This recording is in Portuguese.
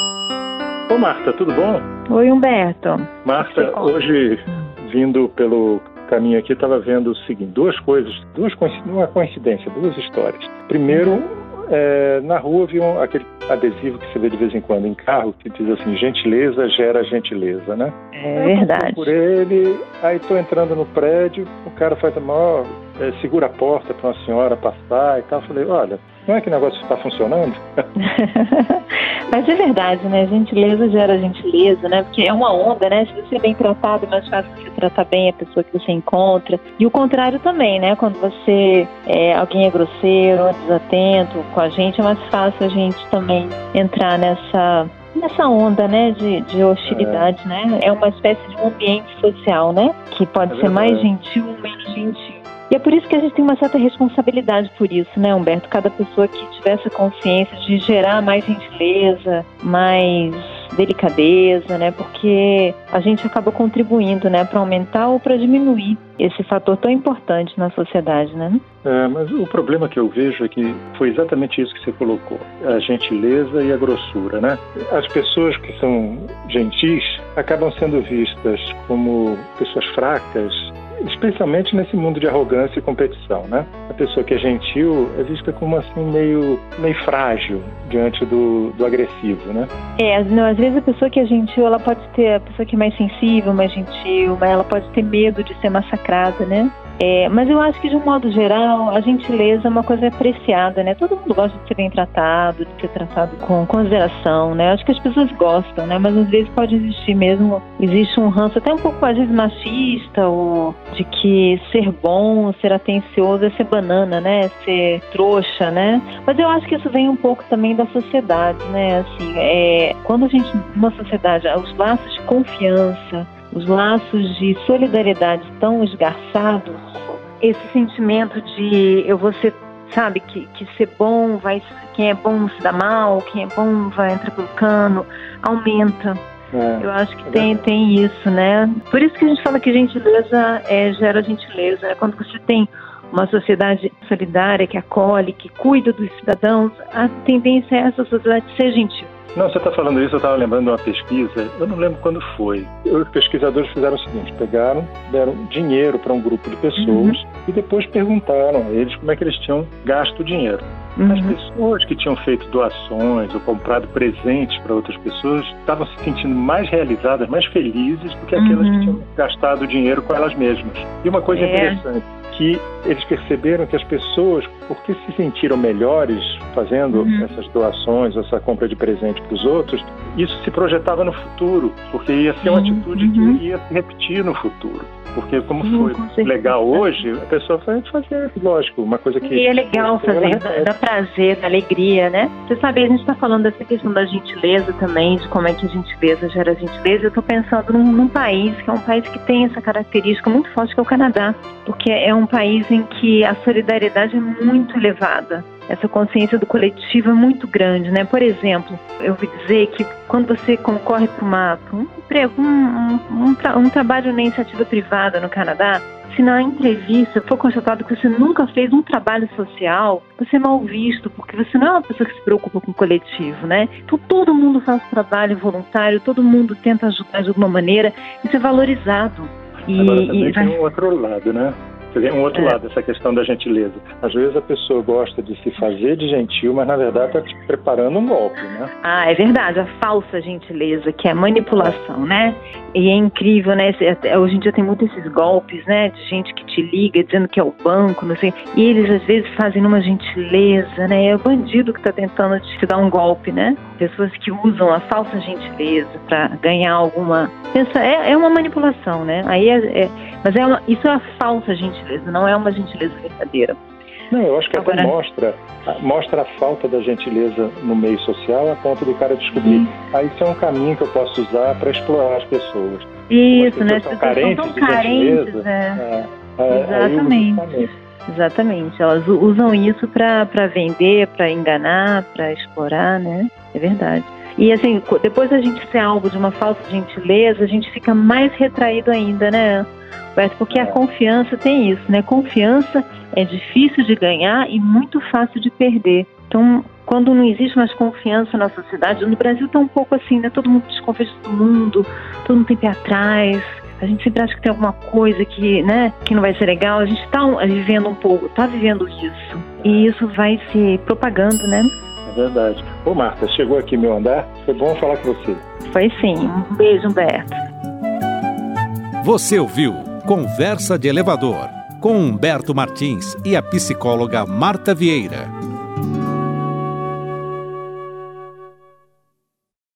Ô Marta, tudo bom? Oi, Humberto. Marta, hoje vindo pelo caminho aqui, estava vendo o seguinte, duas coisas, duas uma coincidência, duas histórias. Primeiro, é, na rua vi um, aquele adesivo que você vê de vez em quando em carro, que diz assim, gentileza gera gentileza, né? É verdade. por ele, aí estou entrando no prédio, o cara faz a maior, é, segura a porta para uma senhora passar e tal. Falei, olha, não é que o negócio está funcionando? Mas é verdade, né? Gentileza gera gentileza, né? Porque é uma onda, né? Se você é bem tratado, é mais fácil você tratar bem a pessoa que você encontra. E o contrário também, né? Quando você é, alguém é grosseiro desatento com a gente, é mais fácil a gente também entrar nessa nessa onda, né, de, de hostilidade, é. né? É uma espécie de um ambiente social, né? Que pode é ser mais gentil ou menos gentil. E é por isso que a gente tem uma certa responsabilidade por isso, né, Humberto? Cada pessoa que tiver essa consciência de gerar mais gentileza, mais delicadeza, né? Porque a gente acaba contribuindo, né, para aumentar ou para diminuir esse fator tão importante na sociedade, né? É, mas o problema que eu vejo é que foi exatamente isso que você colocou: a gentileza e a grossura, né? As pessoas que são gentis acabam sendo vistas como pessoas fracas, especialmente nesse mundo de arrogância e competição, né? A pessoa que é gentil é vista como assim meio, meio frágil diante do, do agressivo, né? É, não, às vezes a pessoa que é gentil, ela pode ter a pessoa que é mais sensível, mais gentil, mas ela pode ter medo de ser massacrada, né? É, mas eu acho que, de um modo geral, a gentileza é uma coisa apreciada, né? Todo mundo gosta de ser bem tratado, de ser tratado com consideração, né? Acho que as pessoas gostam, né? Mas às vezes pode existir mesmo, existe um ranço até um pouco, às vezes, machista, ou de que ser bom, ser atencioso é ser banana, né? Ser trouxa, né? Mas eu acho que isso vem um pouco também da sociedade, né? Assim, é, quando a gente, numa sociedade, os laços de confiança, os laços de solidariedade tão esgarçados, esse sentimento de eu vou ser, sabe, que, que ser bom vai, quem é bom se dá mal, quem é bom vai entrar pelo cano, aumenta. É, eu acho que é tem, tem isso, né? Por isso que a gente fala que gentileza é, gera gentileza. Né? Quando você tem uma sociedade solidária que acolhe, que cuida dos cidadãos, a tendência é essa sociedade ser gentil. Não, você está falando isso, eu estava lembrando de uma pesquisa, eu não lembro quando foi. Os pesquisadores fizeram o seguinte: pegaram, deram dinheiro para um grupo de pessoas uhum. e depois perguntaram a eles como é que eles tinham gasto o dinheiro. Uhum. As pessoas que tinham feito doações ou comprado presentes para outras pessoas estavam se sentindo mais realizadas, mais felizes do que aquelas uhum. que tinham gastado o dinheiro com elas mesmas. E uma coisa é. interessante, que eles perceberam que as pessoas, porque se sentiram melhores fazendo uhum. essas doações, essa compra de presente para os outros, isso se projetava no futuro, porque ia ser uma atitude uhum. que ia se repetir no futuro. Porque como Sim, foi legal hoje, a pessoa vai fazer, lógico, uma coisa que... E é legal fazer, dá, dá, prazer, dá alegria, né? Você sabe, a gente está falando dessa questão da gentileza também, de como é que a gentileza gera gentileza. Eu estou pensando num, num, país que é um país que tem essa característica muito forte, que é o Canadá. Porque é um país em que a solidariedade é muito elevada essa consciência do coletivo é muito grande, né? Por exemplo, eu ouvi dizer que quando você concorre para um emprego, um, um, um, um trabalho na iniciativa privada no Canadá, se na entrevista for constatado que você nunca fez um trabalho social, você é mal visto, porque você não é uma pessoa que se preocupa com o coletivo, né? Então todo mundo faz trabalho voluntário, todo mundo tenta ajudar de alguma maneira, isso é valorizado. E, Agora também e... tem um outro lado, né? Vê um outro é. lado essa questão da gentileza. Às vezes a pessoa gosta de se fazer de gentil, mas na verdade está te preparando um golpe, né? Ah, é verdade. A falsa gentileza, que é manipulação, né? E é incrível, né? Hoje em dia tem muitos esses golpes, né? De gente que te liga dizendo que é o banco, não sei. E eles às vezes fazem uma gentileza, né? É o bandido que está tentando te dar um golpe, né? Pessoas que usam a falsa gentileza para ganhar alguma. Pensa, é, é uma manipulação, né? Aí é, é... mas é uma... isso é a falsa gentileza, não é uma gentileza verdadeira. Não, eu acho que Agora... até mostra, mostra a falta da gentileza no meio social a ponto do cara descobrir. Hum. Ah, isso é um caminho que eu posso usar para explorar as pessoas. Isso, né? As pessoas são carentes são carentes, é. É, é, Exatamente. Exatamente. Elas usam isso para vender, para enganar, para explorar, né? É verdade. E assim, depois da gente ser alvo de uma falsa gentileza, a gente fica mais retraído ainda, né? Porque a confiança tem isso, né? Confiança é difícil de ganhar e muito fácil de perder. Então, quando não existe mais confiança na sociedade, no Brasil está um pouco assim, né? Todo mundo desconfia de todo mundo, todo mundo tem pé atrás, a gente sempre acha que tem alguma coisa que, né, que não vai ser legal. A gente está vivendo um pouco, está vivendo isso. E isso vai se propagando, né? É verdade. Ô, Marta, chegou aqui meu andar. Foi bom falar com você. Foi sim. Um beijo, Humberto. Você ouviu Conversa de Elevador com Humberto Martins e a psicóloga Marta Vieira.